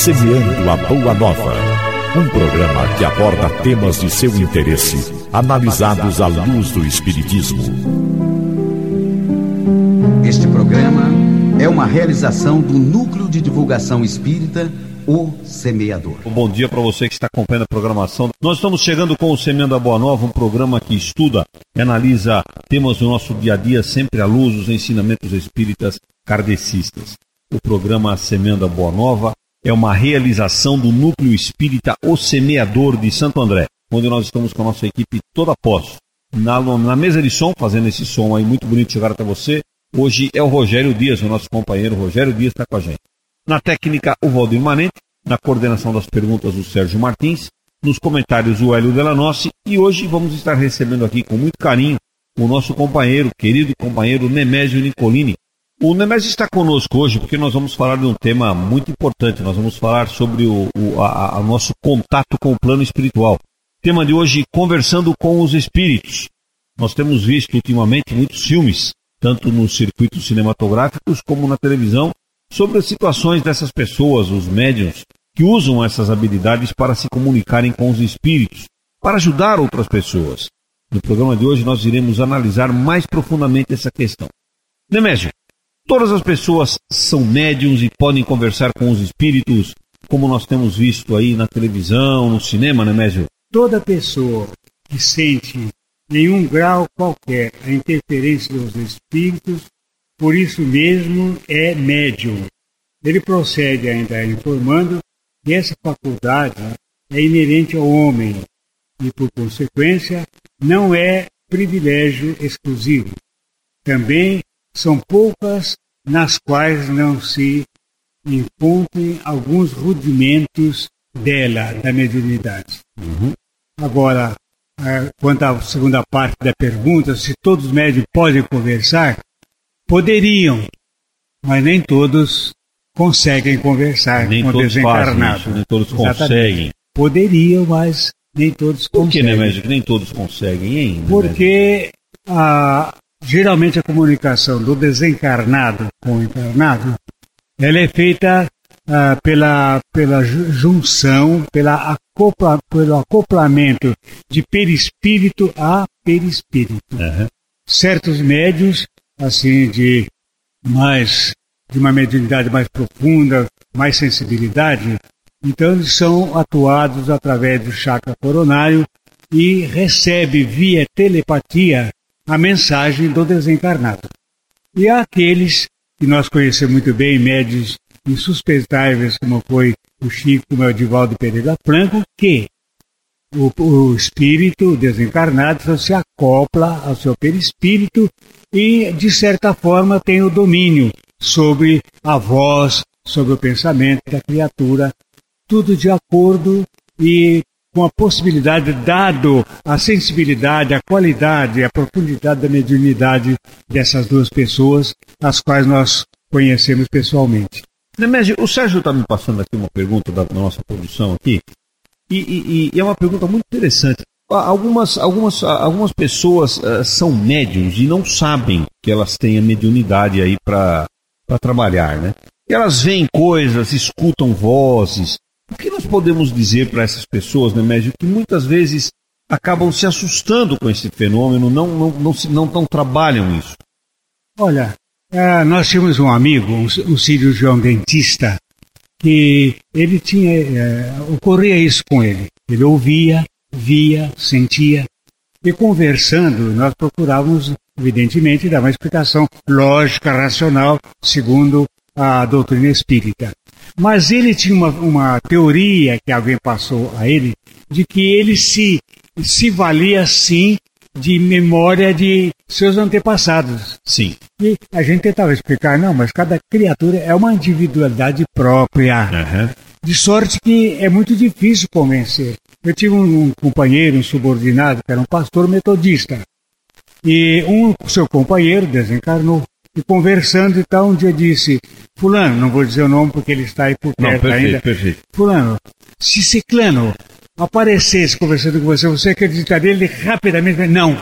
Semeando a Boa Nova. Um programa que aborda temas de seu interesse, analisados à luz do Espiritismo. Este programa é uma realização do Núcleo de Divulgação Espírita, O Semeador. Bom dia para você que está acompanhando a programação. Nós estamos chegando com o Semeando a Boa Nova, um programa que estuda e analisa temas do nosso dia a dia, sempre à luz dos ensinamentos espíritas kardecistas. O programa Semeando a Boa Nova é uma realização do Núcleo Espírita O Semeador de Santo André, onde nós estamos com a nossa equipe toda pós. Na, na mesa de som, fazendo esse som aí muito bonito chegar até você, hoje é o Rogério Dias, o nosso companheiro Rogério Dias está com a gente. Na técnica, o Valdir Manente, na coordenação das perguntas, o Sérgio Martins, nos comentários, o Hélio Delanossi, e hoje vamos estar recebendo aqui com muito carinho o nosso companheiro, querido companheiro Nemésio Nicolini, o Nemésio está conosco hoje porque nós vamos falar de um tema muito importante. Nós vamos falar sobre o, o a nosso contato com o plano espiritual. Tema de hoje, conversando com os espíritos. Nós temos visto ultimamente muitos filmes, tanto nos circuitos cinematográficos como na televisão, sobre as situações dessas pessoas, os médiums, que usam essas habilidades para se comunicarem com os espíritos, para ajudar outras pessoas. No programa de hoje nós iremos analisar mais profundamente essa questão. Nemésio, Todas as pessoas são médiums e podem conversar com os espíritos, como nós temos visto aí na televisão, no cinema, né, Mésio? Toda pessoa que sente em um grau qualquer a interferência dos espíritos, por isso mesmo é médium. Ele procede ainda informando que essa faculdade é inerente ao homem e, por consequência, não é privilégio exclusivo. Também são poucas nas quais não se encontrem alguns rudimentos dela, da mediunidade. Uhum. Agora, quanto à segunda parte da pergunta, se todos os médios podem conversar, poderiam, mas nem todos conseguem conversar nem com o desencarnado. Isso, nem todos Exatamente. conseguem. Poderiam, mas nem todos Por conseguem. Por que, né, médico? Nem todos conseguem ainda. Porque a, Geralmente a comunicação do desencarnado com o encarnado, ela é feita ah, pela, pela junção, pela acopla, pelo acoplamento de perispírito a perispírito. Uhum. Certos médios, assim, de mais de uma mediunidade mais profunda, mais sensibilidade, então eles são atuados através do chakra coronário e recebe via telepatia a mensagem do desencarnado. E há aqueles que nós conhecemos muito bem, médios insuspeitáveis, como foi o Chico, como é o Divaldo Pereira Franco, que o, o espírito desencarnado se acopla ao seu perispírito e, de certa forma, tem o domínio sobre a voz, sobre o pensamento da criatura, tudo de acordo e com a possibilidade, dado a sensibilidade, a qualidade, a profundidade da mediunidade dessas duas pessoas, as quais nós conhecemos pessoalmente. Nemésio, o Sérgio está me passando aqui uma pergunta da nossa produção aqui, e, e, e é uma pergunta muito interessante. Algumas, algumas, algumas pessoas uh, são médiums e não sabem que elas têm a mediunidade aí para trabalhar, né? E elas veem coisas, escutam vozes, o que nós podemos dizer para essas pessoas, né, Médio, que muitas vezes acabam se assustando com esse fenômeno, não, não, não, não, não trabalham isso? Olha, é, nós tínhamos um amigo, um, cirurgião dentista, que ele tinha, é, ocorria isso com ele. Ele ouvia, via, sentia, e conversando, nós procurávamos, evidentemente, dar uma explicação lógica, racional, segundo a doutrina espírita. Mas ele tinha uma, uma teoria que alguém passou a ele, de que ele se, se valia sim de memória de seus antepassados. Sim. E a gente tentava explicar, não, mas cada criatura é uma individualidade própria. Uhum. De sorte que é muito difícil convencer. Eu tive um, um companheiro, um subordinado, que era um pastor metodista. E um seu companheiro desencarnou. E conversando e tal, um dia disse, fulano, não vou dizer o nome porque ele está aí por perto não, perfeito, ainda. Perfeito. Fulano, se Ciclano aparecesse conversando com você, você acreditaria ele rapidamente? Não.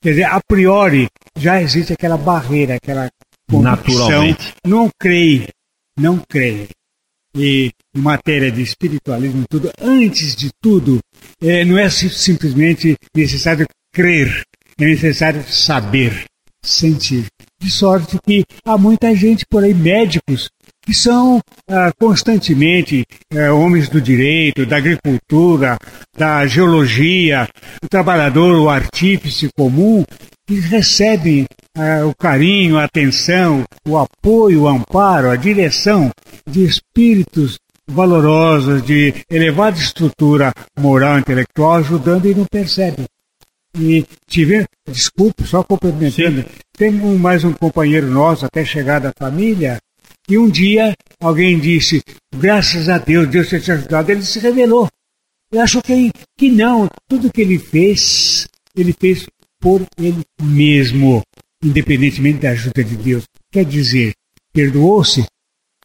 Quer dizer, a priori, já existe aquela barreira, aquela convicção. Naturalmente. Não creio, não creio. e em matéria de espiritualismo tudo, antes de tudo, é, não é simplesmente necessário crer, é necessário saber, sentir. De sorte que há muita gente por aí, médicos, que são ah, constantemente eh, homens do direito, da agricultura, da geologia, o trabalhador, o artífice comum, que recebem ah, o carinho, a atenção, o apoio, o amparo, a direção de espíritos valorosos, de elevada estrutura moral intelectual, ajudando e não percebem. E tive, desculpe, só complementando, Sim. tem um, mais um companheiro nosso, até chegar da família, e um dia alguém disse, graças a Deus, Deus te ajudado. Ele se revelou. Ele achou que, que não, tudo que ele fez, ele fez por ele mesmo, independentemente da ajuda de Deus. Quer dizer, perdoou-se?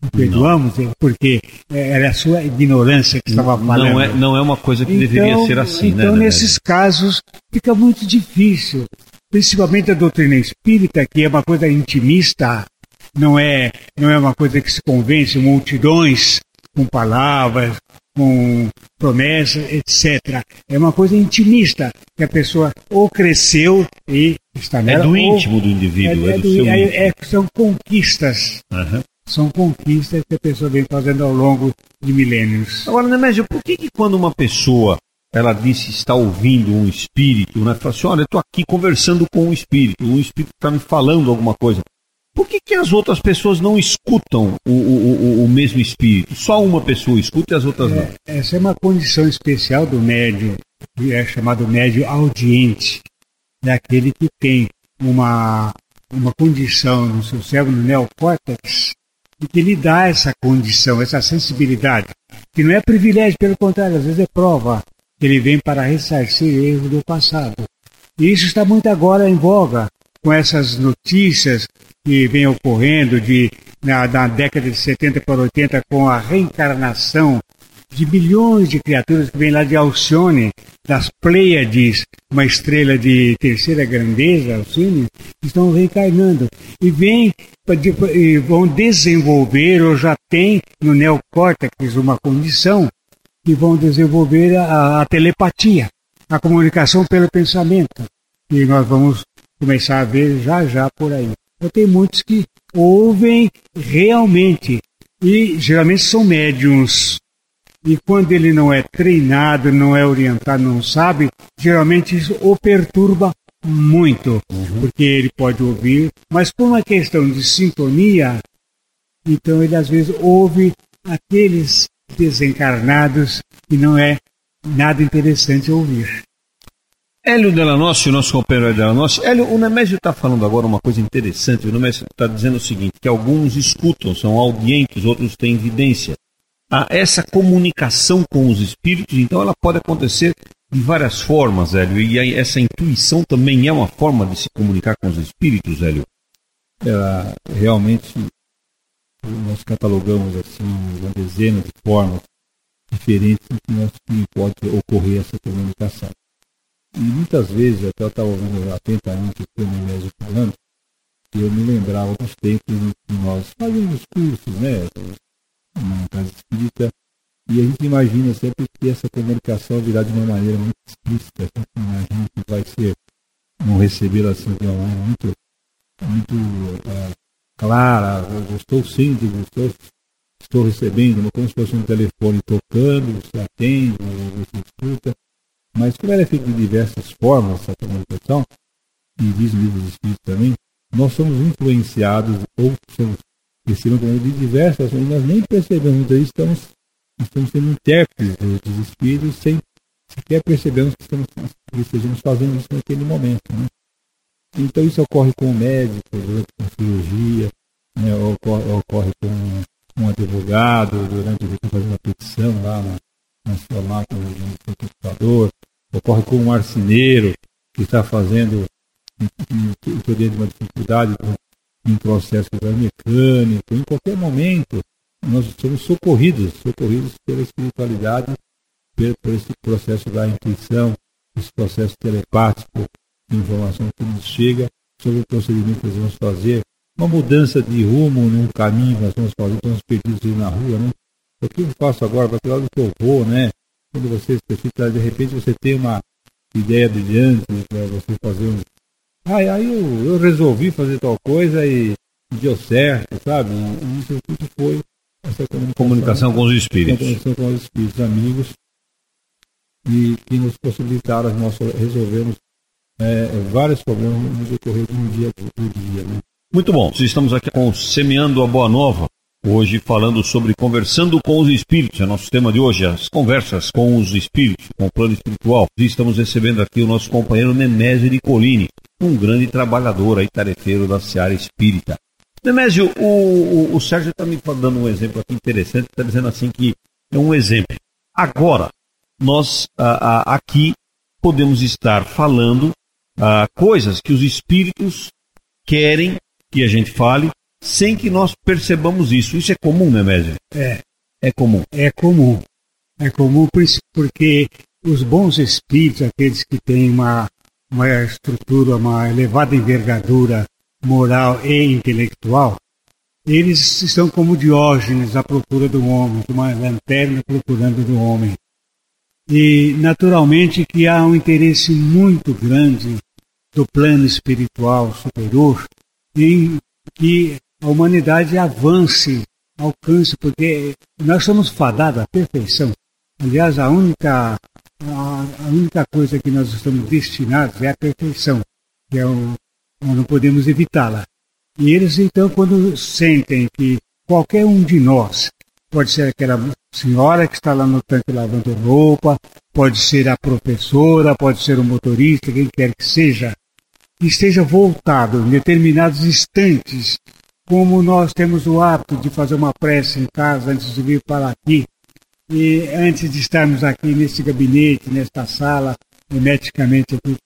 Perdoamos ele porque era a sua ignorância que estava falando. Não é, não é uma coisa que então, deveria ser assim, então, né? Então, nesses casos, fica muito difícil. Principalmente a doutrina espírita, que é uma coisa intimista, não é, não é uma coisa que se convence multidões com palavras, com promessas, etc. É uma coisa intimista, que a pessoa ou cresceu e está é nela. É do íntimo do indivíduo, é, é, é do, do é, é, São conquistas. Uhum. São conquistas que a pessoa vem fazendo ao longo de milênios. Agora, Nemésio, por que, que quando uma pessoa ela disse estar ouvindo um espírito, né? Fala assim, olha, eu estou aqui conversando com um espírito, um espírito está me falando alguma coisa. Por que, que as outras pessoas não escutam o, o, o, mesmo espírito? Só uma pessoa escuta e as outras é, não. Essa é uma condição especial do médium, que é chamado médium audiente. É aquele que tem uma, uma condição no seu cérebro, no neocórtex, e que lhe dá essa condição, essa sensibilidade, que não é privilégio, pelo contrário, às vezes é prova que ele vem para ressarcir erros do passado. E isso está muito agora em voga, com essas notícias que vem ocorrendo de, na, na década de 70 para 80 com a reencarnação de milhões de criaturas que vêm lá de Alcione, das Pleiades, uma estrela de terceira grandeza, Alcione, estão reencarnando. E vêm e vão desenvolver, ou já tem no neocórtex uma condição, que vão desenvolver a, a telepatia, a comunicação pelo pensamento. E nós vamos começar a ver já já por aí. Então tem muitos que ouvem realmente e geralmente são médiums. E quando ele não é treinado, não é orientado, não sabe, geralmente isso o perturba muito, uhum. porque ele pode ouvir, mas por uma questão de sintonia, então ele às vezes ouve aqueles desencarnados e não é nada interessante ouvir. Hélio Delanossi, o nosso companheiro Delanossi. Hélio, o Nemésio está falando agora uma coisa interessante. O Nemésio está dizendo o seguinte, que alguns escutam, são audientes, outros têm evidência. Ah, essa comunicação com os espíritos, então, ela pode acontecer de várias formas, Hélio. E essa intuição também é uma forma de se comunicar com os espíritos, Hélio? É, realmente, nós catalogamos assim uma dezena de formas diferentes em que, nós, pode ocorrer essa comunicação. E muitas vezes, até eu estava ouvindo atentamente o Nemésio falando, eu me lembrava dos tempos em que nós fazíamos cursos, né, na casa espírita, e a gente imagina sempre que essa comunicação virá de uma maneira muito explícita, a gente imagina que vai ser, não receber assim de maneira muito, muito uh, clara, eu estou sendo, estou, estou recebendo, como se fosse um telefone tocando, você atende, você escuta, mas como ela é feita de diversas formas, essa comunicação, e diz o livro dos Espíritos também, nós somos influenciados ou somos recebendo de diversas nós nem percebemos, estamos, estamos sendo intérpretes dos Espíritos sem sequer percebemos que, estamos, que estejamos fazendo isso naquele momento. Né? Então isso ocorre com o médico, durante a cirurgia, né? ocorre, ocorre com um advogado, durante a fazendo uma petição lá na, na sua máquina do computador, ocorre com um marceneiro que está fazendo, estou dentro de uma dificuldade, em processo mecânico, em qualquer momento, nós somos socorridos, socorridos pela espiritualidade, por esse processo da intuição, esse processo telepático de informação que nos chega sobre o procedimento que nós vamos fazer, uma mudança de rumo num caminho que nós vamos fazer, estamos perdidos na rua, né? o que eu faço agora, para que lado que eu vou, né? Quando você de repente você tem uma ideia brilhante para você fazer um. Ah, aí eu, eu resolvi fazer tal coisa e deu certo, sabe? Isso tudo foi essa comunicação, comunicação com os espíritos. Comunicação com os espíritos amigos e que nos possibilitaram nós resolvermos é, vários problemas no decorrer do dia, do dia né? Muito bom. Estamos aqui com Semeando a Boa Nova, hoje falando sobre conversando com os espíritos. É nosso tema de hoje, as conversas com os espíritos, com o plano espiritual. E estamos recebendo aqui o nosso companheiro Nemésio Nicolini, um grande trabalhador aí, tarefeiro da Seara Espírita. Nemésio, o, o, o Sérgio está me dando um exemplo aqui interessante, está dizendo assim que é um exemplo. Agora, nós aqui podemos estar falando coisas que os espíritos querem que a gente fale sem que nós percebamos isso. Isso é comum, né, Médio? É. É comum. É comum. É comum porque os bons espíritos, aqueles que têm uma, uma estrutura, uma elevada envergadura moral e intelectual, eles estão como Diógenes à procura do homem, uma lanterna procurando do homem. E, naturalmente, que há um interesse muito grande do plano espiritual superior em que a humanidade avance, alcance, porque nós somos fadados à perfeição. Aliás, a única, a, a única coisa que nós estamos destinados é a perfeição, que é o, não podemos evitá-la. E eles, então, quando sentem que qualquer um de nós, pode ser aquela senhora que está lá no tanque lavando roupa, pode ser a professora, pode ser o motorista, quem quer que seja, esteja voltado em determinados instantes, como nós temos o hábito de fazer uma prece em casa antes de vir para aqui, e antes de estarmos aqui neste gabinete, nesta sala, hermeticamente aqui,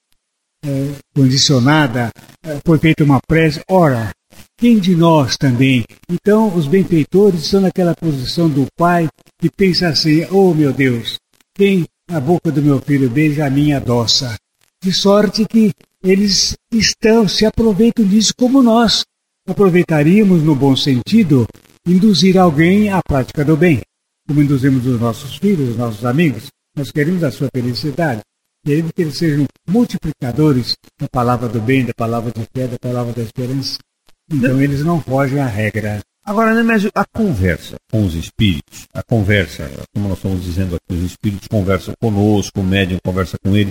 é, condicionada, é, foi feita uma prece. Ora, quem de nós também? Então, os benfeitores estão naquela posição do pai que pensa assim: oh meu Deus, quem a boca do meu filho beija a minha doça? De sorte que eles estão, se aproveitam disso como nós aproveitaríamos, no bom sentido, induzir alguém à prática do bem, como induzimos os nossos filhos, os nossos amigos. Nós queremos a sua felicidade. Queremos que eles sejam multiplicadores da palavra do bem, da palavra de fé, da palavra da esperança. Então eles não fogem à regra. Agora, Nemésio, a conversa com os espíritos, a conversa, como nós estamos dizendo aqui, os espíritos conversam conosco, o médium conversa com ele,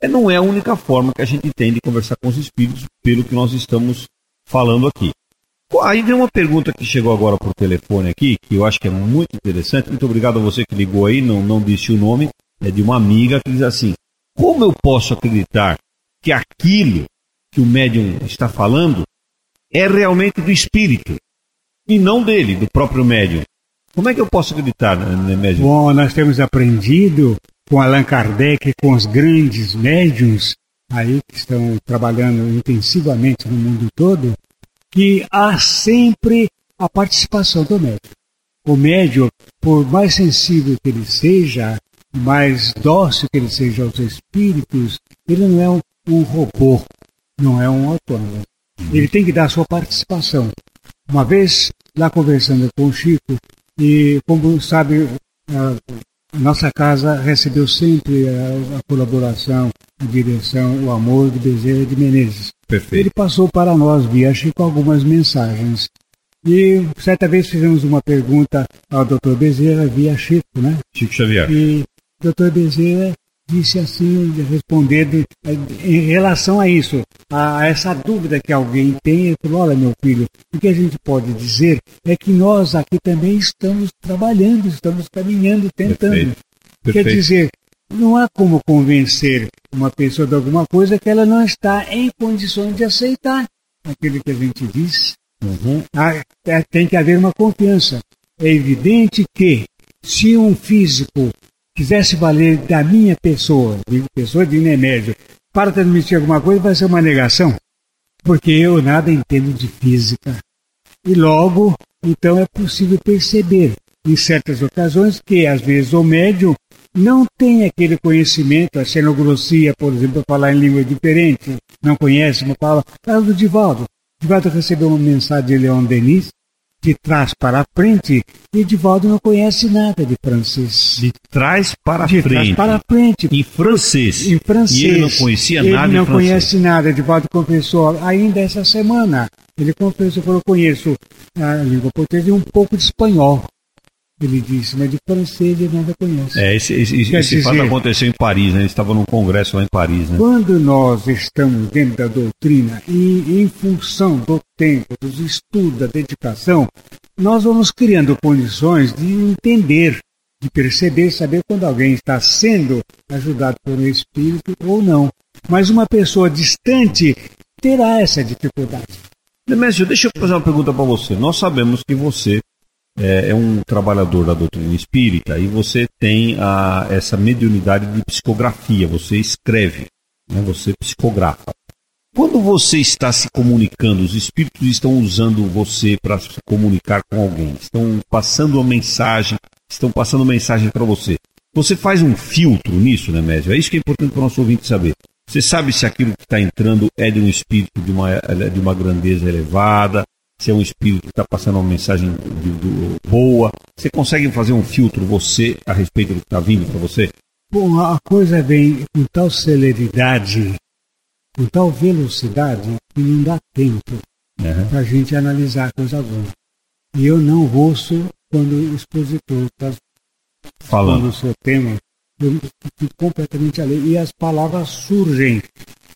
é, não é a única forma que a gente tem de conversar com os espíritos, pelo que nós estamos falando aqui. Aí vem uma pergunta que chegou agora por telefone aqui, que eu acho que é muito interessante. Muito obrigado a você que ligou aí, não, não disse o nome, é de uma amiga que diz assim: Como eu posso acreditar que aquilo que o médium está falando é realmente do espírito e não dele, do próprio médium? Como é que eu posso acreditar, né, médium? Bom, nós temos aprendido com Allan Kardec, com os grandes médiums aí que estão trabalhando intensivamente no mundo todo, que há sempre a participação do médium. O médium, por mais sensível que ele seja, mais dócil que ele seja aos espíritos, ele não é um, um robô, não é um autônomo. Ele tem que dar sua participação. Uma vez, lá conversando com o Chico, e como sabe, a nossa casa recebeu sempre a, a, colaboração, a direção, o amor de Bezerra de Menezes. Perfeito. Ele passou para nós via Chico algumas mensagens. E certa vez fizemos uma pergunta ao Dr. Bezerra via Chico, né? Chico Xavier. E Dr. Bezerra disse assim, respondendo em relação a isso, a, essa dúvida que alguém tem, ele falou, olha meu filho, o que a gente pode dizer é que nós aqui também estamos trabalhando, estamos caminhando, tentando. Perfeito. Perfeito. Quer dizer, não há como convencer uma pessoa de alguma coisa que ela não está em condições de aceitar aquilo que a gente diz. Uhum. Ah, é, tem que haver uma confiança. É evidente que se um físico quisesse valer da minha pessoa, de pessoa de Nemédio, para transmitir alguma coisa, vai ser uma negação. Porque eu nada entendo de física. E logo, então é possível perceber, em certas ocasiões, que às vezes o médium não tem aquele conhecimento, a xenogrossia, por exemplo, falar em língua diferente, não conhece uma palavra. Caso do Divaldo. Divaldo recebeu uma mensagem de Leon Denis, de trás para frente, Edivaldo não conhece nada de francês. De trás para de frente. trás para frente. Em francês. Em francês. E ele não conhecia ele nada não em francês. conhece nada. Edivaldo confessou ainda essa semana. Ele confessou, falou, eu conheço a língua portuguesa e um pouco de espanhol. Ele disse, mas de francês ele nada conhece. É, esse, esse, esse fato dizer- aconteceu em Paris, né? Ele estava num congresso lá em Paris, né? Quando nós estamos dentro da doutrina e em função do tempo, dos estudos, da dedicação, nós vamos criando condições de entender, de perceber, saber quando alguém está sendo ajudado um espírito ou não. Mas uma pessoa distante terá essa dificuldade. Demésio, deixa eu fazer uma pergunta para você. Nós sabemos que você é, é um trabalhador da doutrina espírita e você tem a, essa mediunidade de psicografia, você escreve, né? você psicografa. Quando você está se comunicando, os espíritos estão usando você para se comunicar com alguém, estão passando uma mensagem, estão passando mensagem para você. Você faz um filtro nisso, né, Médio? É isso que é importante para o nosso ouvinte saber. Você sabe se aquilo que está entrando é de um espírito de uma, de uma grandeza elevada, se é um espírito que está passando uma mensagem de- do- boa. Você consegue fazer um filtro, você, a respeito do que está vindo para você? Bom, a coisa vem com tal celeridade, com tal velocidade, que não dá tempo Uhum. para a gente analisar coisa alguma. E eu não ouço quando o expositor está falando Falando. o seu tema, eu fico completamente alheio. E as palavras surgem.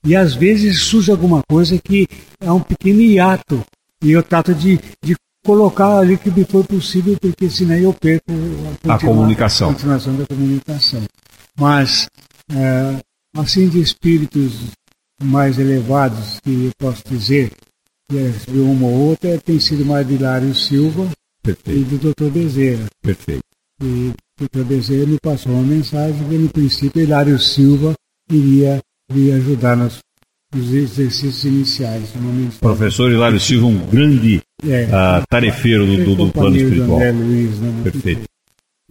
E às vezes surge alguma coisa que é um pequeno hiato. E eu trato de, de colocar ali que me for possível, porque senão eu perco A comunicação. a continuação da comunicação. Mas, é, assim de espíritos mais elevados, que eu posso dizer, é de uma ou outra, tem sido mais de Hilário Silva e Perfeito, do Dr. Bezerra. perfeito. E o Dr. Bezerra me passou uma mensagem que, no princípio, Hilário Silva iria me ajudar nos, nos exercícios iniciais. Professor Hilário Silva, um grande é, ah, tarefeiro do, do- do plano espiritual. André Luiz, né, Perfeito.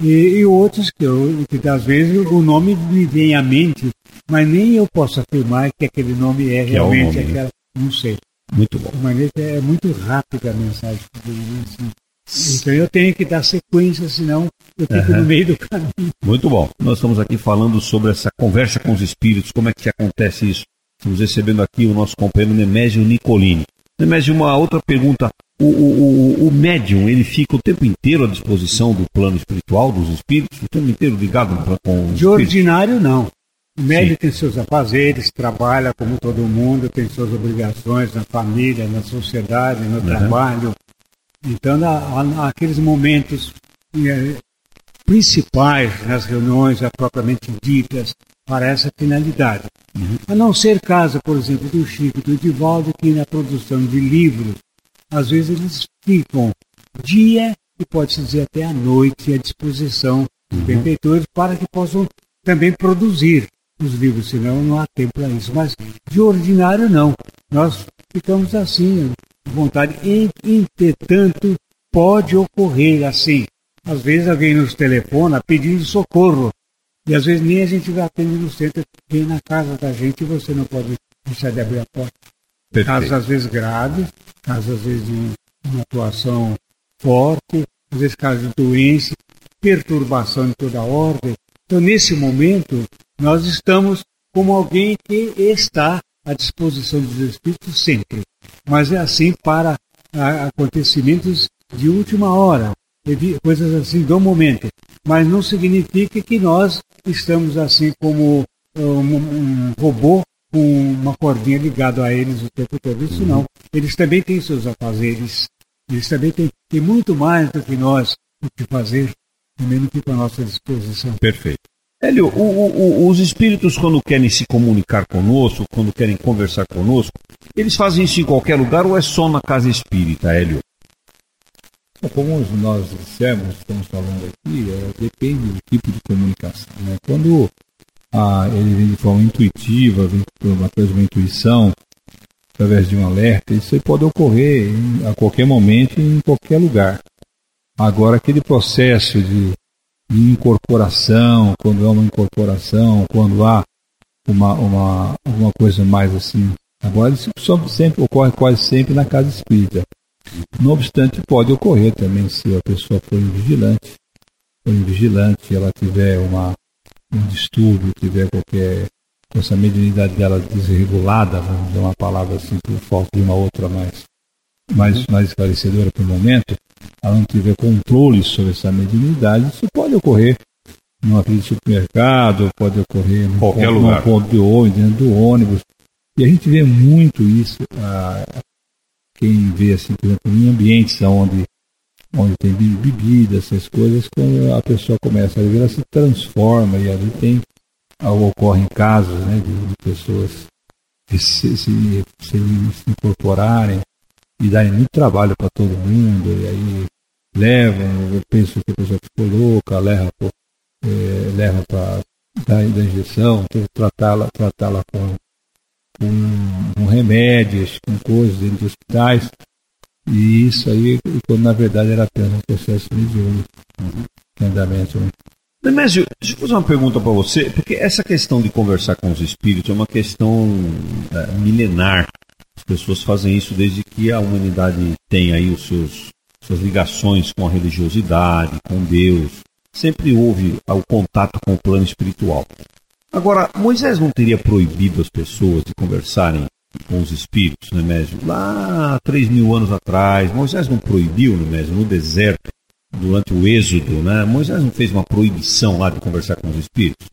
E, e outros que, eu, que às vezes o nome me vem à mente, mas nem eu posso afirmar que aquele nome é Que é realmente nome, né? aquela. Não sei. Muito bom. Maneira que é muito rápida a mensagem. né, assim. Então eu tenho que dar sequência, senão eu fico no meio do caminho. Muito bom. Nós estamos aqui falando sobre essa conversa com os espíritos, como é que acontece isso. Estamos recebendo aqui o nosso companheiro Nemésio Nicolini. Nemésio, uma outra pergunta. O, o, o, o médium, ele fica o tempo inteiro à disposição do plano espiritual, dos espíritos, o tempo inteiro ligado com os De ordinário, não. O médico Sim. tem seus afazeres, trabalha como todo mundo, tem suas obrigações na família, na sociedade, no trabalho. Então, na- há- há aqueles momentos eh, principais nas reuniões, propriamente ditas, para essa finalidade. A não ser caso, por exemplo, do Chico do Edivaldo, que na produção de livros, às vezes eles ficam dia e pode-se dizer até à noite à disposição dos benfeitores para que possam também produzir os livros, senão não há tempo para isso. Mas de ordinário não. Nós ficamos assim, vontade. Entretanto, pode ocorrer assim. Às vezes alguém nos telefona pedindo socorro. E às vezes nem a gente vai atender no centro, vem na casa da gente e você não pode deixar de abrir a porta. Casos Perfeito. às vezes graves, casos às vezes de uma atuação forte, às vezes casos de doença, perturbação de toda a ordem. Então, nesse momento, nós estamos como alguém que está à disposição dos espíritos sempre. Mas é assim para acontecimentos de última hora, coisas assim do momento. Mas não significa que nós estamos assim como ah, um, um robô com uma cordinha ligada a eles o tempo todo. Isso não. Eles também têm seus afazeres. Eles também têm, têm muito mais do que nós o que fazer. Também não fica à nossa disposição. Perfeito. Hélio, o- o- o- os espíritos, quando querem se comunicar conosco, quando querem conversar conosco, eles fazem isso em qualquer lugar ou é só na casa espírita, Hélio? Como nós dissemos, estamos falando aqui, é, depende do tipo de comunicação. Né? Quando ah, ele vem de forma intuitiva, vem uma coisa, uma intuição, através de um alerta, isso aí pode ocorrer em- a qualquer momento em qualquer lugar. Agora, aquele processo de, de incorporação, quando há uma incorporação, quando há uma, uma, alguma coisa mais assim. Agora, isso sempre, ocorre quase sempre na casa espírita. Não obstante, pode ocorrer também se a pessoa for invigilante, for invigilante, ela tiver uma, um distúrbio, tiver qualquer essa mediunidade dela desregulada, vamos dizer uma palavra assim, por falta de uma outra mais, mais, mais esclarecedora para o momento, ela não tiver controle sobre essa mediunidade, isso pode ocorrer numa fila de supermercado, pode ocorrer num Qualquer ponto, lugar. num ponto de ônibus, dentro do ônibus. E a gente vê muito isso, ah, quem vê assim, por exemplo, em ambientes onde, onde tem be- bebida, essas coisas, quando a pessoa começa a ver, ela se transforma e ali tem, ocorrem casos né, de, de pessoas se, se, se, incorporarem e darem muito trabalho para todo mundo, e aí levam, eu penso que a pessoa ficou louca, leva eh, leva para dar da injeção, tratá-la tratá-la com, com, com remédios, com coisas dentro de hospitais. E isso aí, quando na verdade era apenas um processo mediúnico, em andamento. né? Nemésio, deixa eu fazer uma pergunta para você, porque essa questão de conversar com os espíritos é uma questão é, milenar. As pessoas fazem isso desde que a humanidade tem aí os seus suas ligações com a religiosidade, com Deus. Sempre houve o contato com o plano espiritual. Agora, Moisés não teria proibido as pessoas de conversarem com os espíritos, Nemésio? Lá há três mil anos atrás, Moisés não proibiu, Nemésio, no deserto, durante o êxodo, né? Moisés não fez uma proibição lá de conversar com os espíritos?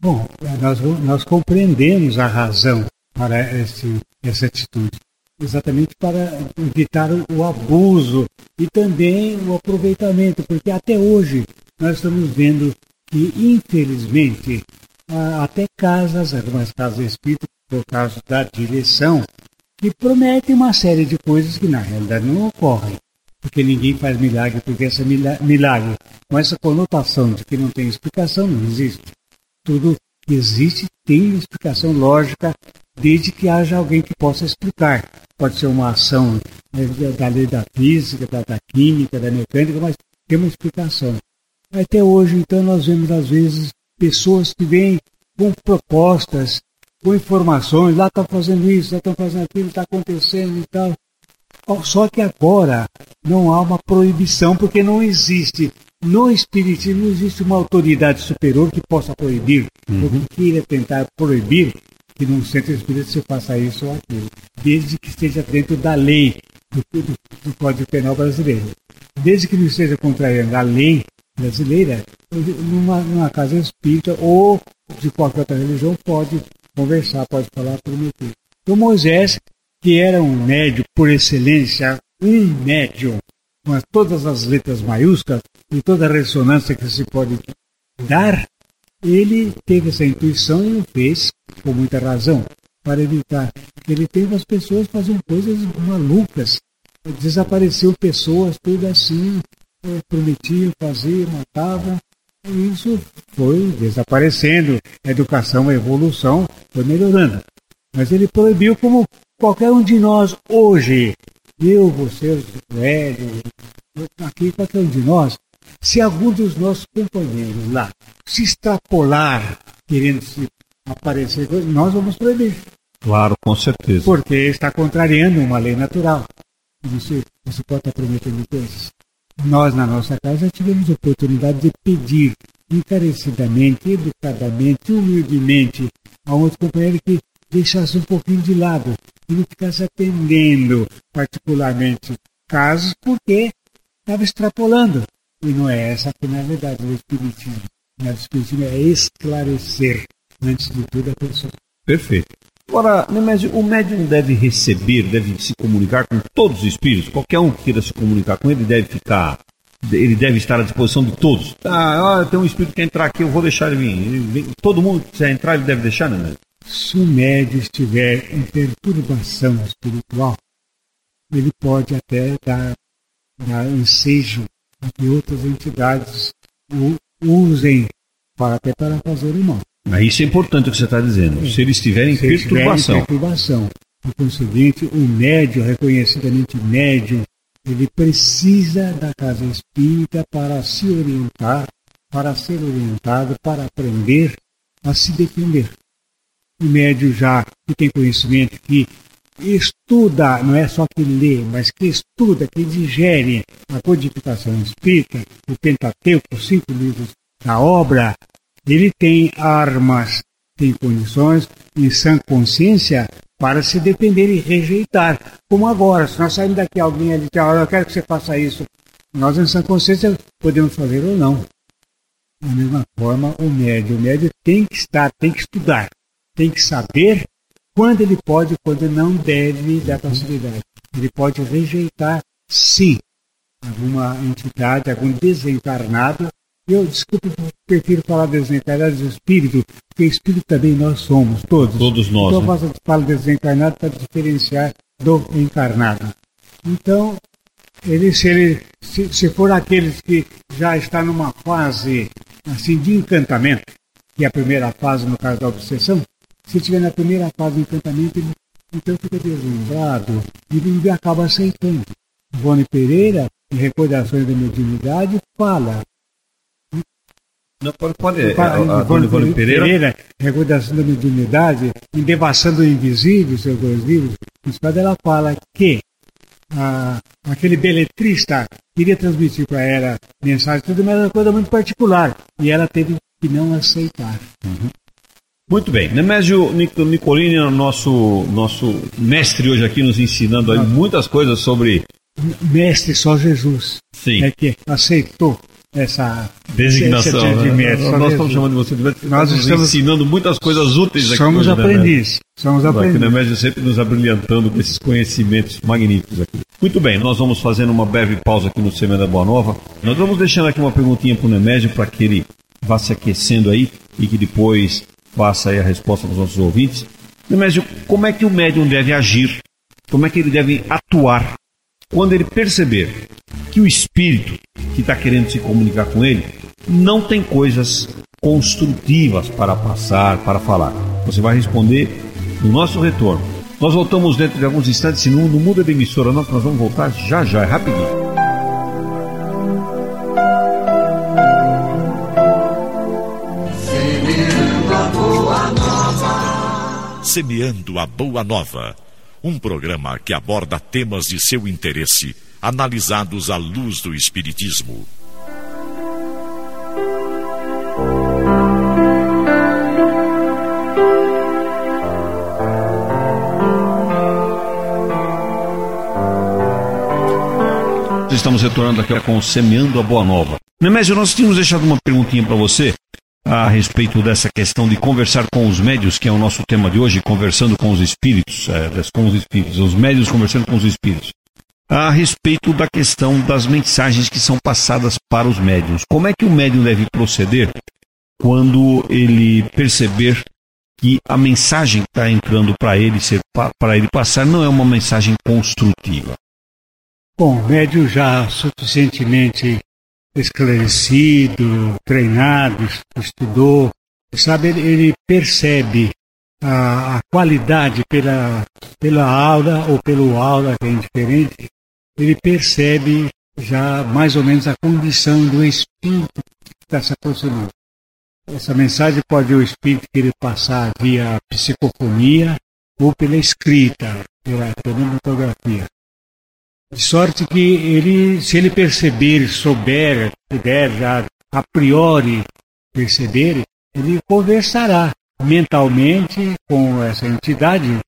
Bom, nós, nós compreendemos a razão para esse, essa atitude. Exatamente para evitar o, abuso e também o aproveitamento, porque até hoje nós estamos vendo que, infelizmente, até casas, algumas casas espíritas, por causa da direção, que prometem uma série de coisas que na realidade não ocorrem. Porque ninguém faz milagre, porque esse mila- milagre, com essa conotação de que não tem explicação, não existe tudo que existe tem explicação lógica, desde que haja alguém que possa explicar. Pode ser uma ação né, da lei da física, da, da química, da mecânica, mas tem uma explicação. Até hoje, então, nós vemos, às vezes, pessoas que vêm com propostas, com informações, lá estão fazendo isso, lá estão fazendo aquilo, está acontecendo e tal. Só que agora não há uma proibição, porque não existe. No Espiritismo não existe uma autoridade superior que possa proibir, ou que queira tentar proibir que num centro espírita se faça isso ou aquilo, desde que esteja dentro da lei do, do- do Código Penal brasileiro. Desde que não esteja contrariando a lei brasileira, numa, numa casa espírita ou de qualquer outra religião pode conversar, pode falar, prometer. Então Moisés, que era um médio por excelência, um médium, com as- todas as letras maiúsculas e toda a ressonância que se pode dar, ele teve essa intuição e o fez com muita razão, para evitar que ele teve as pessoas fazendo coisas malucas. Desapareciam pessoas, tudo assim, prometiam fazer, matavam. E isso foi desaparecendo. A educação, a evolução foi melhorando. Mas ele proibiu como qualquer um de nós hoje. Eu, você, os velhos, aqui qualquer um de nós. Se algum dos nossos companheiros lá se extrapolar, querendo se aparecer, nós vamos proibir. Claro, com certeza. Porque está contrariando uma lei natural. Você, você pode estar prometendo coisas. Nós, na nossa casa, tivemos oportunidade de pedir encarecidamente, educadamente, humildemente a um outro companheiro que deixasse um pouquinho de lado e não ficasse atendendo particularmente casos porque estava extrapolando. E não é essa que, na verdade, o Espiritismo. O Espiritismo é esclarecer, antes de tudo, a pessoa. Perfeito. Agora, Nemésio, o médium deve receber, deve se comunicar com todos os espíritos? Qualquer um que queira se comunicar com ele deve ficar. Ele deve estar à disposição de todos. Ah, ó, tem um espírito que quer entrar aqui, eu vou deixar ele vir. Todo mundo que quiser entrar, ele deve deixar, Nemésio? Se o médio estiver em perturbação espiritual, ele pode até dar, dar ensejo a que outras entidades o usem para, até para fazer o mal. Mas isso é importante o que você está dizendo. Se ele estiver em Se perturbação. Em perturbação. Conseguinte, o médium, reconhecidamente médium, ele precisa da casa espírita para se orientar, para ser orientado, para aprender a se defender. O médium já que tem conhecimento que estuda, não é só que lê, mas que estuda, que digere a codificação espírita, o Pentateuco, os cinco livros da obra, ele tem armas, tem condições, em sã consciência, para se defender e rejeitar. Como agora, se nós saímos daqui, alguém ali diz, olha, eu quero que você faça isso. Nós, em sã consciência, podemos fazer ou não. Da mesma forma, o médio. O médio tem que estar, tem que estudar, tem que saber quando ele pode e quando não deve dar facilidade. Ele pode rejeitar, sim, alguma entidade, algum desencarnado. Eu, desculpe, prefiro falar desencarnado de espírito, porque espírito também nós somos, todos. Todos nós. Então, né? eu falo desencarnado para diferenciar do encarnado. Então, ele, se, ele, se, se for aqueles que já está numa fase assim de encantamento, que é a primeira fase no caso da obsessão, se estiver na primeira fase do encantamento, ele então fica deslumbrado e ele acaba aceitando. Rony Pereira, em Recordações da Mediunidade, fala. Não, pode, pode. É, Ivone Pereira, Pereira, Recordação da Mediunidade, em Devassando o Invisível, seus dois livros, no ela fala que ah, aquele beletrista queria transmitir para ela mensagem, tudo, mas era uma coisa muito particular. E ela teve que não aceitar. Muito bem. Nemésio Nic- Nicolini é o nosso, nosso mestre hoje aqui, nos ensinando muitas coisas sobre Mestre só Jesus sim, é que aceitou essa designação. de né? Nós Jesus. estamos chamando de você de mestre, Nós estamos- ensinando muitas coisas úteis aqui. Somos né, aprendizes. Somos aprendizes. Nemésio sempre nos abrilhantando com esses conhecimentos magníficos aqui. Muito bem, nós vamos fazendo uma breve pausa aqui no Semana da Boa Nova. Nós vamos deixando aqui uma perguntinha para o Nemésio para que ele vá se aquecendo aí e que depois faça aí a resposta para os nossos ouvintes. Nemésio, como é que o médium deve agir? Como é que ele deve atuar quando ele perceber que o espírito que está querendo se comunicar com ele não tem coisas construtivas para passar, para falar? Você vai responder no nosso retorno. Nós voltamos dentro de alguns instantes, se não, não muda de emissora não, que nós vamos voltar já já, é rapidinho. Semeando a Boa Nova. Um programa que aborda temas de seu interesse, analisados à luz do Espiritismo. Estamos retornando aqui com Semeando a Boa Nova. Nemésio, nós tínhamos deixado uma perguntinha para você a respeito dessa questão de conversar com os médios, que é o nosso tema de hoje, conversando com os espíritos, é, com os espíritos, os médios conversando com os espíritos. A respeito da questão das mensagens que são passadas para os médios. Como é que o médium deve proceder quando ele perceber que a mensagem que está entrando para ele ser para ele passar não é uma mensagem construtiva? Bom, o médium já suficientemente esclarecido, treinado, estudou, sabe, ele, ele percebe a, a qualidade pela, pela aula ou pelo aula, que é indiferente, ele percebe já mais ou menos a condição do espírito que está se aproximando. Essa mensagem pode o espírito querer passar via psicofonia ou pela escrita, pela cinematografia. De sorte que ele, se ele perceber, souber, puder já a priori perceber, ele conversará mentalmente com essa entidade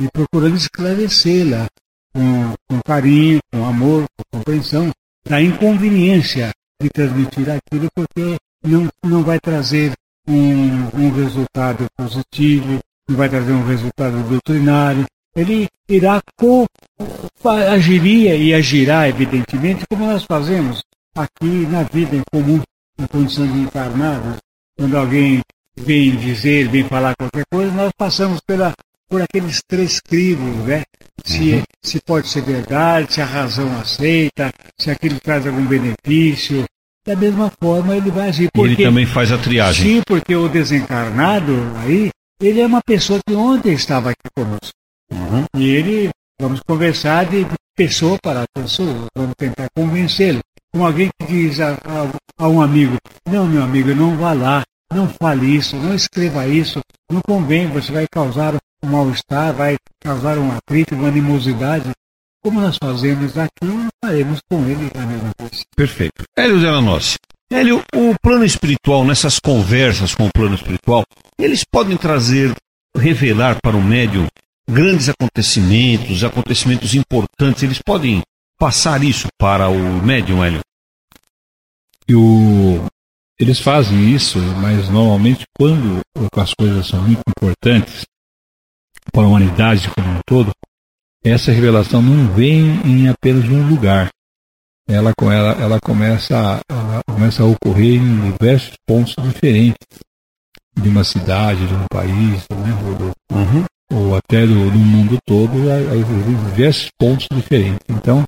e procurando esclarecê-la com, com carinho, com amor, com compreensão da inconveniência de transmitir aquilo, porque não, não vai trazer um, um resultado positivo, não vai trazer um resultado doutrinário. Ele irá co agiria e agirá, evidentemente, como nós fazemos aqui na vida em comum, na condição de encarnados. Quando alguém vem dizer, vem falar qualquer coisa, nós passamos pela, por aqueles três crivos, né? Se, se pode ser verdade, se a razão aceita, se aquilo traz algum benefício. Da mesma forma, ele vai agir. E ele Porque, também faz a triagem. sim, porque o desencarnado aí, ele é uma pessoa que ontem estava aqui conosco. E ele, vamos conversar de pessoa para pessoa, vamos tentar convencê-lo. Como alguém que diz a, a- a um amigo, não, meu amigo, não vá lá, não fale isso, não escreva isso, não convém, você vai causar um mal-estar, vai causar um atrito, uma animosidade, como nós fazemos aqui, faremos com ele a mesma coisa. Perfeito. Hélio Delanossi. Hélio, o plano espiritual, nessas conversas com o plano espiritual, eles podem trazer, revelar para o médium grandes acontecimentos, acontecimentos importantes, eles podem passar isso para o médium, Hélio? E o, eles fazem isso, mas normalmente quando as coisas são muito importantes para a humanidade como um todo, essa revelação não vem em apenas um lugar. Ela, ela, ela, começa, ela começa a ocorrer em diversos pontos diferentes de uma cidade, de um país, né, uhum. Ou até do, do, mundo todo, em diversos pontos diferentes. Então,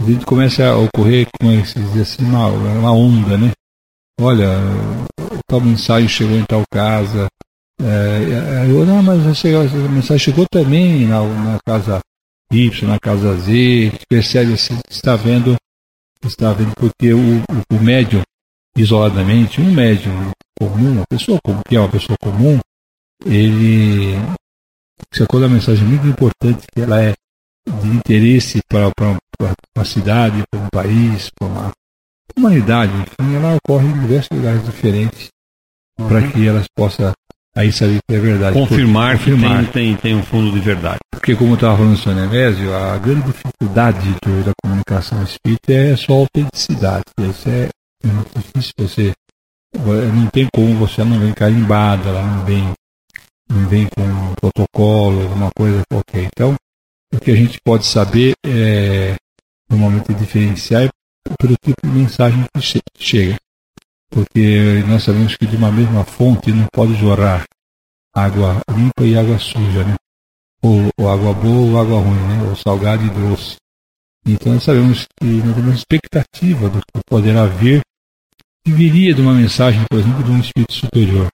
a gente começa a ocorrer, como é assim, uma, uma onda, né? olha, tal mensagem chegou em tal casa. É, eu, não, mas a mensagem chegou também na, na casa Y, na casa Z, percebe assim, está vendo, está vendo porque o, o, o médium, isoladamente, um médium comum, uma pessoa comum, que é uma pessoa comum, ele sacou a mensagem muito importante que ela é de interesse para, para, para uma cidade, para um país, para uma humanidade, enfim, ela ocorre em diversos lugares diferentes uhum. para que elas possam aí saber que é verdade. Confirmar, confirmar. que tem, tem, tem um fundo de verdade. Porque, como estava falando o senhor Nemésio, a grande dificuldade do, da comunicação espírita é só a autenticidade. Isso é, é muito difícil você. Não tem como você não vem carimbada, ela não vem, não vem com um protocolo, alguma coisa qualquer. Então, o que a gente pode saber é normalmente diferenciar é pelo tipo de mensagem que chega. Porque nós sabemos que de uma mesma fonte não pode jorrar água limpa e água suja, né? Ou, ou água boa ou água ruim, né? Ou salgado e doce. Então nós sabemos que nós temos expectativa do que poderá vir que viria de uma mensagem, por exemplo, de um espírito superior.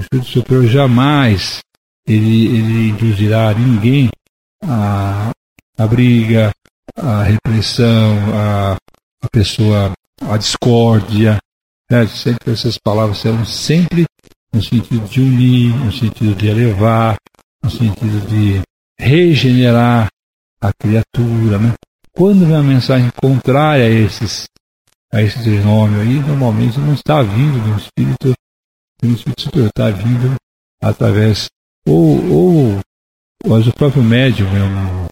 O espírito superior jamais ele, ele induzirá ninguém a, a briga, a repressão, a a pessoa, a discórdia. Né? Sempre essas palavras serão sempre no sentido de unir, no sentido de elevar, no sentido de regenerar a criatura. Né? Quando vem uma mensagem contrária a esses, a esses renome aí, normalmente não está vindo de um espírito, de um espírito superior, está vindo através, ou, ou, ou o próprio médium é um,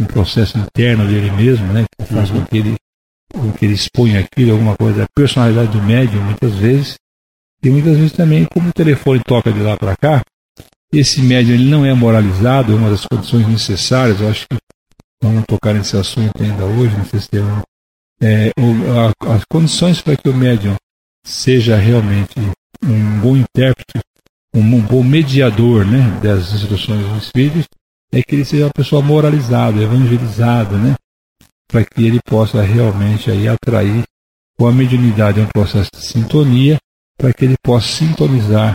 um processo interno dele mesmo, né, que faz uhum. com que ele o que ele expõe aquilo, alguma coisa, a personalidade do médium, muitas vezes, e muitas vezes também, como o telefone toca de lá para cá, esse médium ele não é moralizado, é uma das condições necessárias, eu acho que vamos tocar nesse assunto ainda hoje, não sei se tem um, é, o, a, as condições para que o médium seja realmente um bom intérprete, um, bom mediador né, das instruções dos espíritos, é que ele seja uma pessoa moralizada, evangelizada, né? para que ele possa realmente aí atrair com a mediunidade é um processo de sintonia, para que ele possa sintonizar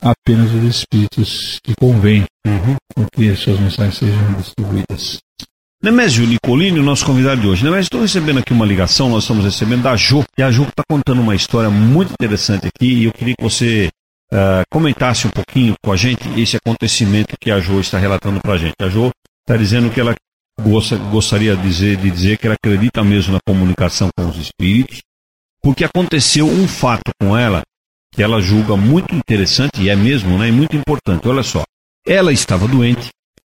apenas os espíritos que convém uhum. com que suas mensagens sejam distribuídas. Nemésio Nicolini, o nosso convidado de hoje. Nemésio, estou recebendo aqui uma ligação, nós estamos recebendo da Jo, e a Jo está contando uma história muito interessante aqui, e eu queria que você uh, comentasse um pouquinho com a gente esse acontecimento que a Jo está relatando para a gente. A Jo está dizendo que ela gostaria de dizer, de dizer que ela acredita mesmo na comunicação com os espíritos, porque aconteceu um fato com ela que ela julga muito interessante, e é mesmo, né? E muito importante. Olha só. Ela estava doente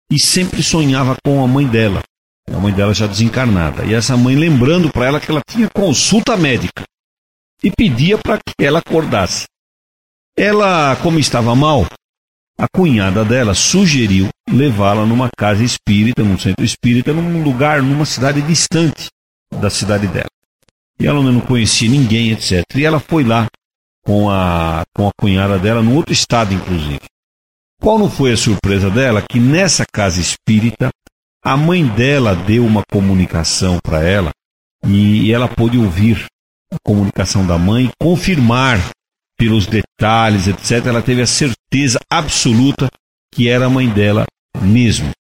e sempre sonhava com a mãe dela. A mãe dela já desencarnada. E essa mãe lembrando para ela que ela tinha consulta médica e pedia para que ela acordasse. Ela, como estava mal, a cunhada dela sugeriu levá-la numa casa espírita, num centro espírita, num lugar, numa cidade distante da cidade dela. E ela não conhecia ninguém, etc. E ela foi lá com a, com a cunhada dela, num outro estado, inclusive. Qual não foi a surpresa dela? Que nessa casa espírita, a mãe dela deu uma comunicação para ela e ela pôde ouvir a comunicação da mãe, confirmar pelos detalhes, etc., ela teve a certeza absoluta que era a mãe dela mesmo.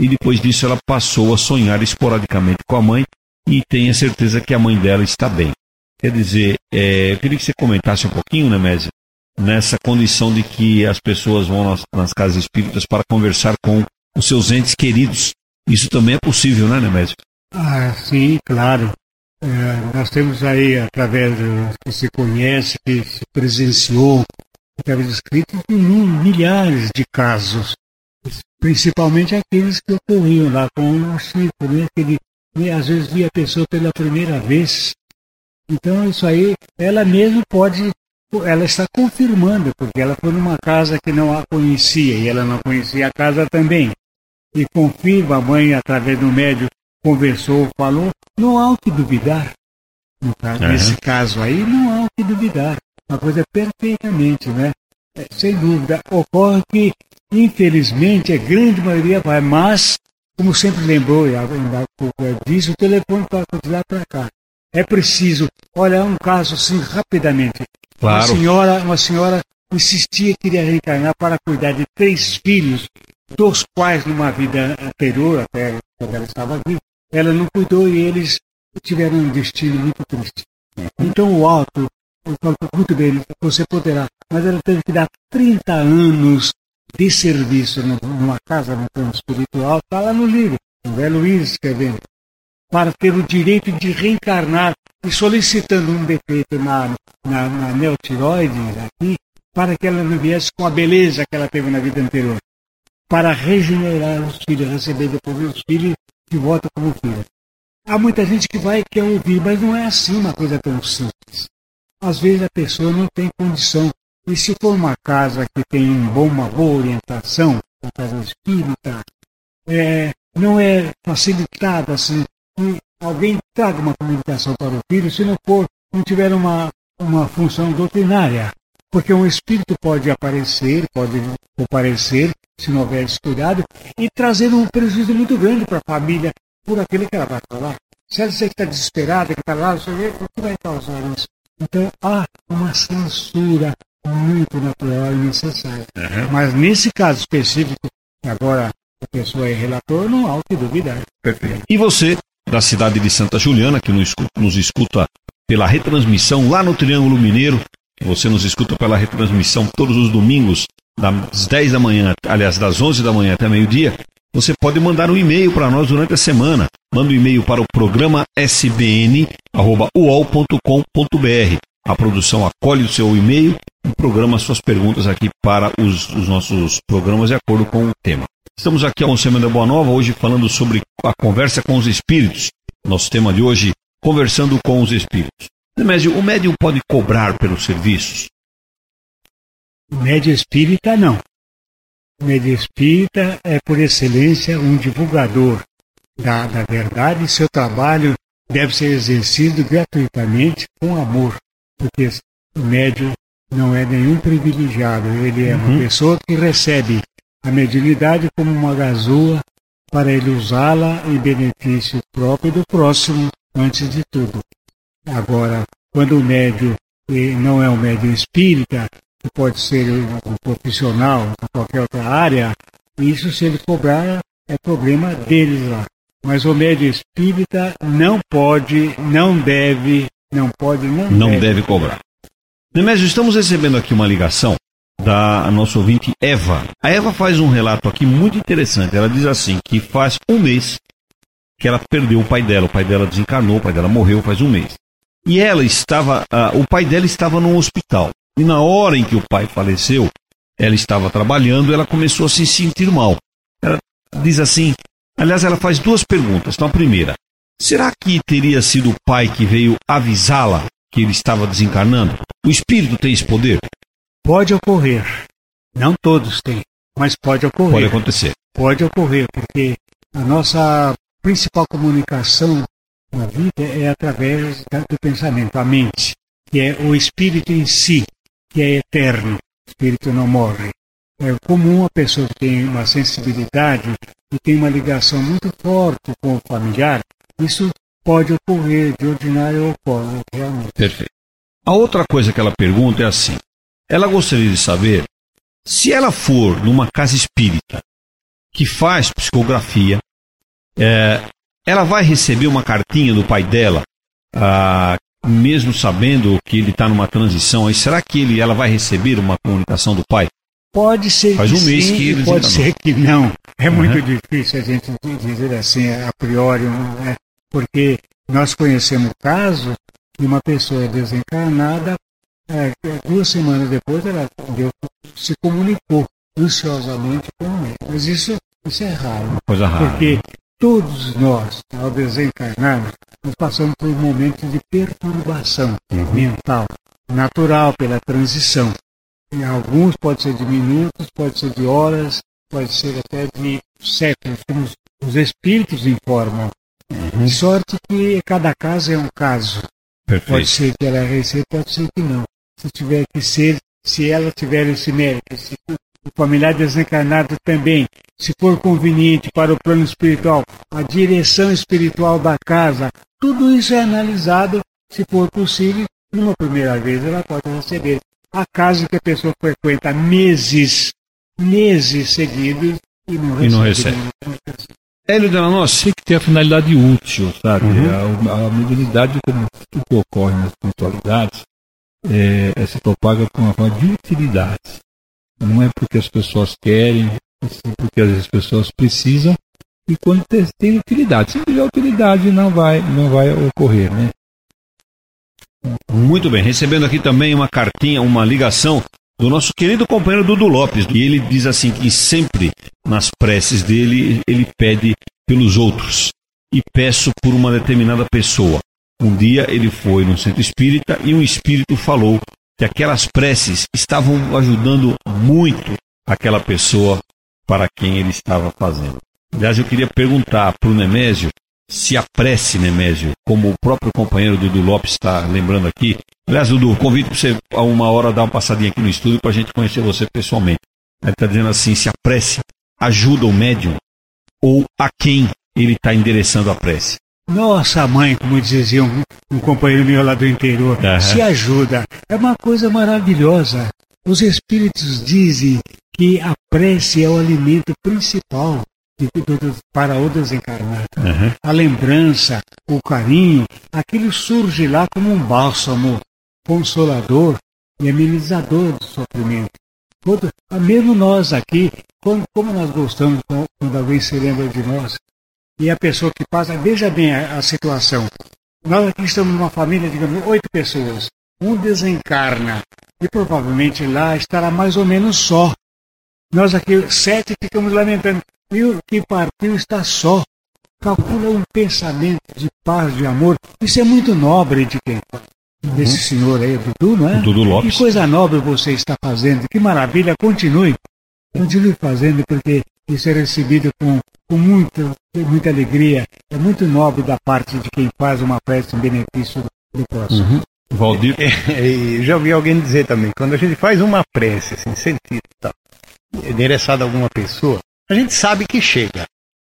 E depois disso ela passou a sonhar esporadicamente com a mãe e tem a certeza que a mãe dela está bem. Quer dizer, é, eu queria que você comentasse um pouquinho, Nemésio, nessa condição de que as pessoas vão nas, nas casas espíritas para conversar com os seus entes queridos. Isso também é possível, né, Nemésio? Ah, sim, claro. É, nós temos aí, através do que se conhece, que se presenciou, através de escritos, milhares de casos, principalmente aqueles que ocorriam lá com o Chico, né? Que ele, né, às vezes via a pessoa pela primeira vez. Então, isso aí, ela mesma pode, ela está confirmando, porque ela foi numa casa que não a conhecia, e ela não conhecia a casa também. E confirma, a mãe, através do médio, conversou, falou, não há o que duvidar. Caso, uhum. Nesse caso aí, não há o que duvidar. Uma coisa perfeitamente, né? É, sem dúvida. Ocorre que, infelizmente, a grande maioria vai, mas, como sempre lembrou, e ainda disse, o telefone toca de lá para cá. É preciso, olha, um caso assim, rapidamente. Claro. Uma senhora, uma senhora insistia que queria reencarnar para cuidar de três filhos, dos quais numa vida anterior, até quando ela estava viva, ela não cuidou e eles tiveram um destino muito triste. Então o alto, muito bem, você poderá, mas ela teve que dar 30 anos de serviço numa casa no plano espiritual, está lá no livro, o velho Luiz escrevendo, para ter o direito de reencarnar e solicitando um defeito na, na, na neotiroide aqui, para que ela não viesse com a beleza que ela teve na vida anterior, para regenerar os filhos, receber depois os filhos que vota como filho. Há muita gente que vai quer ouvir, mas não é assim uma coisa tão simples. Às vezes a pessoa não tem condição. E se for uma casa que tem um bom, uma boa orientação, uma casa espírita, é, não é facilitado assim alguém traga uma comunicação para o filho se não for, não tiver uma, uma função doutrinária. Porque um espírito pode aparecer, pode comparecer, se não houver esse cuidado, e trazer um prejuízo muito grande para a família por aquele que ela vai falar. Se ela está desesperada, que está lá, você vê, o que vai causar isso? Então há uma censura muito natural e necessária. Uhum. Mas nesse caso específico, agora a pessoa é relator, não há o que duvidar. Perfeito. E você, da cidade de Santa Juliana, que nos escuta pela retransmissão lá no Triângulo Mineiro, você nos escuta pela retransmissão todos os domingos, das 10 da manhã, aliás, das 11 da manhã até meio-dia. Você pode mandar um e-mail para nós durante a semana. Manda um e-mail para o programa sbn.uol.com.br. A produção acolhe o seu e-mail e programa suas perguntas aqui para os, os nossos programas de acordo com o tema. Estamos aqui ao Semana da Boa Nova, hoje falando sobre a conversa com os espíritos. Nosso tema de hoje, conversando com os espíritos. O médium pode cobrar pelos serviços? O médium espírita, não. O médium espírita é, por excelência, um divulgador da, da verdade e seu trabalho deve ser exercido gratuitamente com amor, porque o médium não é nenhum privilegiado, ele é uma uhum. pessoa que recebe a mediunidade como uma gazua para ele usá-la em benefício próprio e do próximo antes de tudo. Agora, quando o médio não é um médio espírita, que pode ser um profissional em qualquer outra área, isso se ele cobrar é problema deles lá. Mas o médio espírita não pode, não deve, não pode, não, não deve. deve cobrar. Nemésio, estamos recebendo aqui uma ligação da nossa ouvinte Eva. A Eva faz um relato aqui muito interessante. Ela diz assim que faz um mês que ela perdeu o pai dela. O pai dela desencarnou, o pai dela morreu faz um mês. E ela estava, uh, o pai dela estava no hospital. E na hora em que o pai faleceu, ela estava trabalhando, ela começou a se sentir mal. Ela diz assim, aliás, ela faz duas perguntas. Então, a primeira, será que teria sido o pai que veio avisá-la que ele estava desencarnando? O espírito tem esse poder? Pode ocorrer. Não todos têm, mas pode ocorrer. Pode acontecer. Pode ocorrer, porque a nossa principal comunicação na vida é através do pensamento, a mente, que é o espírito em si, que é eterno. O espírito não morre. É comum a pessoa que tem uma sensibilidade e tem uma ligação muito forte com o familiar, isso pode ocorrer, de ordinário ocorre, realmente. Perfeito. A outra coisa que ela pergunta é assim: ela gostaria de saber se ela for numa casa espírita que faz psicografia, é, ela vai receber uma cartinha do pai dela, ah, mesmo sabendo que ele está numa transição. Aí será que ele, ela vai receber uma comunicação do pai? Pode ser Faz um mês sim, que pode ser que não. É muito difícil a gente dizer assim a priori, né? porque nós conhecemos casos de uma pessoa desencarnada, é, duas semanas depois ela deu, se comunicou ansiosamente com ele. Mas isso, isso é raro. Coisa rara. Porque todos nós, ao desencarnarmos, nós passamos por momentos de perturbação Uhum. mental, natural pela transição. E alguns pode ser de minutos, pode ser de horas, pode ser até de séculos, como os, os espíritos informam. Uhum. De sorte que cada caso é um caso. Pode Perfeito. ser que ela receba, pode ser que não. Se tiver que ser, se ela tiver esse mérito, se o familiar desencarnado também, se for conveniente para o plano espiritual, a direção espiritual da casa, tudo isso é analisado, se for possível, numa primeira vez ela pode receber. Há casos que a pessoa frequenta meses, meses seguidos e não recebe. E não recebe. Hélio Delanossi, Tem que ter a finalidade útil, sabe? A, a mediunidade, como tudo que ocorre nas espiritualidades, é, é se propaga por uma forma de utilidade. Não é porque as pessoas querem, é porque as pessoas precisam, e quando tem, utilidade. Se não tiver utilidade, não vai, não vai ocorrer, né? Muito bem, recebendo aqui também uma cartinha, uma ligação do nosso querido companheiro Dudu Lopes. E ele diz assim que sempre nas preces dele ele pede pelos outros e peço por uma determinada pessoa. Um dia ele foi num centro espírita e um espírito falou que aquelas preces estavam ajudando muito aquela pessoa para quem ele estava fazendo. Aliás, eu queria perguntar para o Nemésio se a prece, Nemésio, como o próprio companheiro Dudu Lopes está lembrando aqui. Aliás, Dudu, convido você a uma hora dar uma passadinha aqui no estúdio para a gente conhecer você pessoalmente. Ele está dizendo assim: se a prece ajuda o médium ou a quem ele está endereçando a prece. Nossa mãe, como dizia um, um companheiro meu lá do interior, Aham. se ajuda. É uma coisa maravilhosa. Os espíritos dizem que a prece é o alimento principal de- do- para o desencarnado. A lembrança, o carinho, aquilo surge lá como um bálsamo consolador e amenizador do sofrimento. Todo- mesmo nós aqui, como, como nós gostamos quando quando alguém se lembra de nós, e a pessoa que passa, veja bem a, a situação. Nós aqui estamos numa família, digamos, oito pessoas. Um desencarna e provavelmente lá estará mais ou menos só. Nós aqui, sete, ficamos lamentando. E o que partiu está só. Calcula um pensamento de paz, de amor. Isso é muito nobre de quem? Desse senhor aí, Dudu, não é? O Dudu Lopes. Que coisa nobre você está fazendo. Que maravilha. Continue. Continue fazendo, porque isso é recebido com, com muita, muita alegria. É muito nobre da parte de quem faz uma prece em benefício do, do próximo. Valdir, E já ouvi alguém dizer também, quando a gente faz uma prece, assim, sentido, tá, endereçada a alguma pessoa, a gente sabe que chega.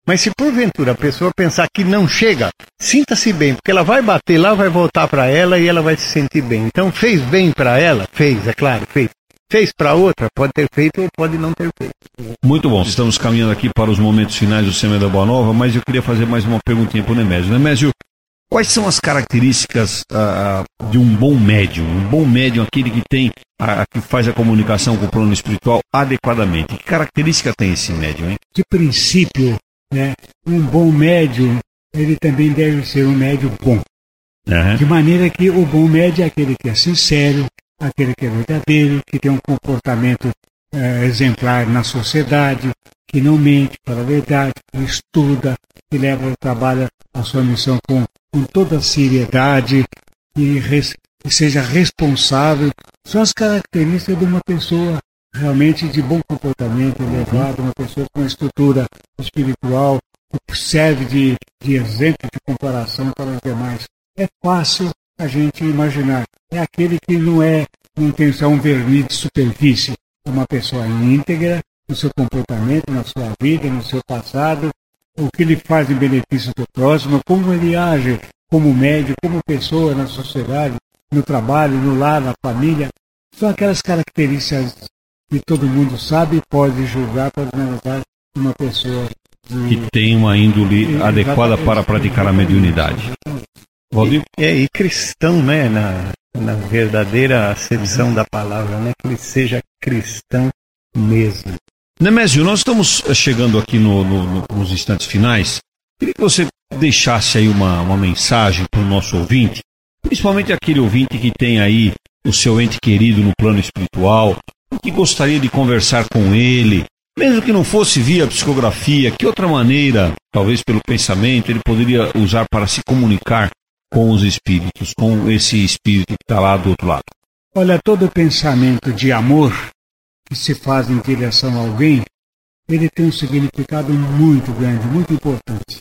Mas se porventura a pessoa pensar que não chega, sinta-se bem, porque ela vai bater lá, vai voltar para ela e ela vai se sentir bem. Então fez bem para ela? Fez, é claro, fez. Fez para outra? Pode ter feito ou pode não ter feito. Muito bom, estamos caminhando aqui para os momentos finais do Semana da Boa Nova, mas eu queria fazer mais uma perguntinha para o Nemésio. Nemésio, quais são as características ah, de um bom médium? Um bom médium, aquele que tem, a, que faz a comunicação com o plano espiritual adequadamente. Que característica tem esse médium, hein? De princípio, né, um bom médium, ele também deve ser um médium bom. De maneira que o bom médium é aquele que é sincero, aquele que é verdadeiro, que tem um comportamento eh, exemplar na sociedade, que não mente para a verdade, que estuda, que leva o trabalho, a sua missão com, com toda a seriedade, e res- que seja responsável. São as características de uma pessoa realmente de bom comportamento, elevado, uma pessoa com estrutura espiritual, que serve de, de exemplo de comparação para os demais. É fácil a gente imaginar. É aquele que não é, não tem só um verniz de superfície, é uma pessoa íntegra no seu comportamento, na sua vida, no seu passado, o que ele faz em benefício do próximo, como ele age como médico, como pessoa na sociedade, no trabalho, no lar, na família. São aquelas características que todo mundo sabe e pode julgar, pode analisar uma pessoa de, Que tem uma índole adequada para praticar a mediunidade. Valdir? É, e cristão, né, na, na verdadeira acepção da palavra, né, que ele seja cristão mesmo. Nemésio, nós estamos chegando aqui no, no, nos instantes finais. Queria que você deixasse aí uma, uma mensagem para o nosso ouvinte, principalmente aquele ouvinte que tem aí o seu ente querido no plano espiritual, que gostaria de conversar com ele, mesmo que não fosse via psicografia, que outra maneira, talvez pelo pensamento, ele poderia usar para se comunicar com os espíritos, com esse espírito que está lá do outro lado? Olha, todo pensamento de amor que se faz em direção a alguém, ele tem um significado muito grande, muito importante.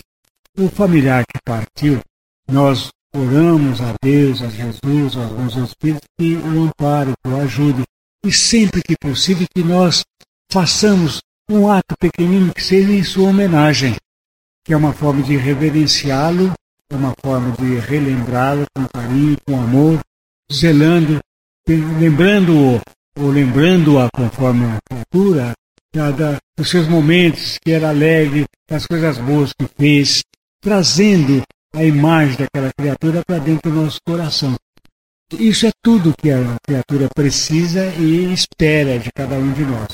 O familiar que partiu, nós oramos a Deus, a Jesus, aos bons espíritos que o ampare, que o ajude. E sempre que possível que nós façamos um ato pequenino que seja em sua homenagem, que é uma forma de reverenciá-lo, uma forma de relembrá-lo com carinho, com amor, zelando, lembrando-o ou lembrando-a conforme a cultura, dos seus momentos, que era alegre, das coisas boas que fez, trazendo a imagem daquela criatura para dentro do nosso coração. Isso é tudo que a criatura precisa e espera de cada um de nós.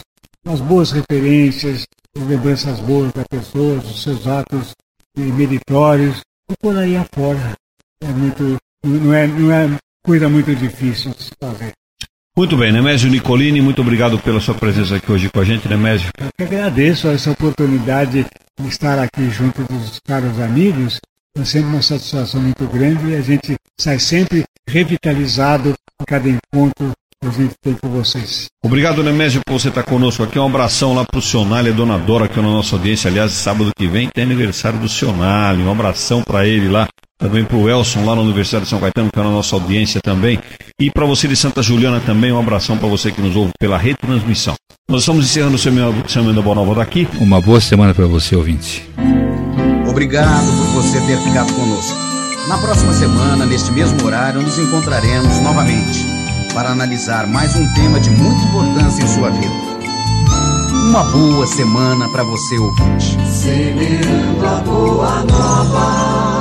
As boas referências, as lembranças boas da pessoa, os seus atos meritórios, por aí afora. É muito, não, é, não é coisa muito difícil de se fazer. Muito bem, Nemésio Nicolini, muito obrigado pela sua presença aqui hoje com a gente, Nemésio. Eu que agradeço essa oportunidade de estar aqui junto dos caros amigos. É sempre uma satisfação muito grande e a gente sai sempre revitalizado a cada encontro que a gente tem com vocês. Obrigado, Nemésio, por você estar conosco aqui. Um abração lá para o Sionali, a Dona Dora, que é na nossa audiência. Aliás, sábado que vem tem aniversário do Sionali. Um abração para ele lá também para o Elson lá na Universidade de São Caetano, que é na nossa audiência também. E para você de Santa Juliana também, um abração para você que nos ouve pela retransmissão. Nós estamos encerrando o Semana Boa Nova daqui. Uma boa semana para você, ouvinte. Obrigado por você ter ficado conosco. Na próxima semana, neste mesmo horário, nos encontraremos novamente para analisar mais um tema de muita importância em sua vida. Uma boa semana para você, ouvinte. Semeando a boa nova.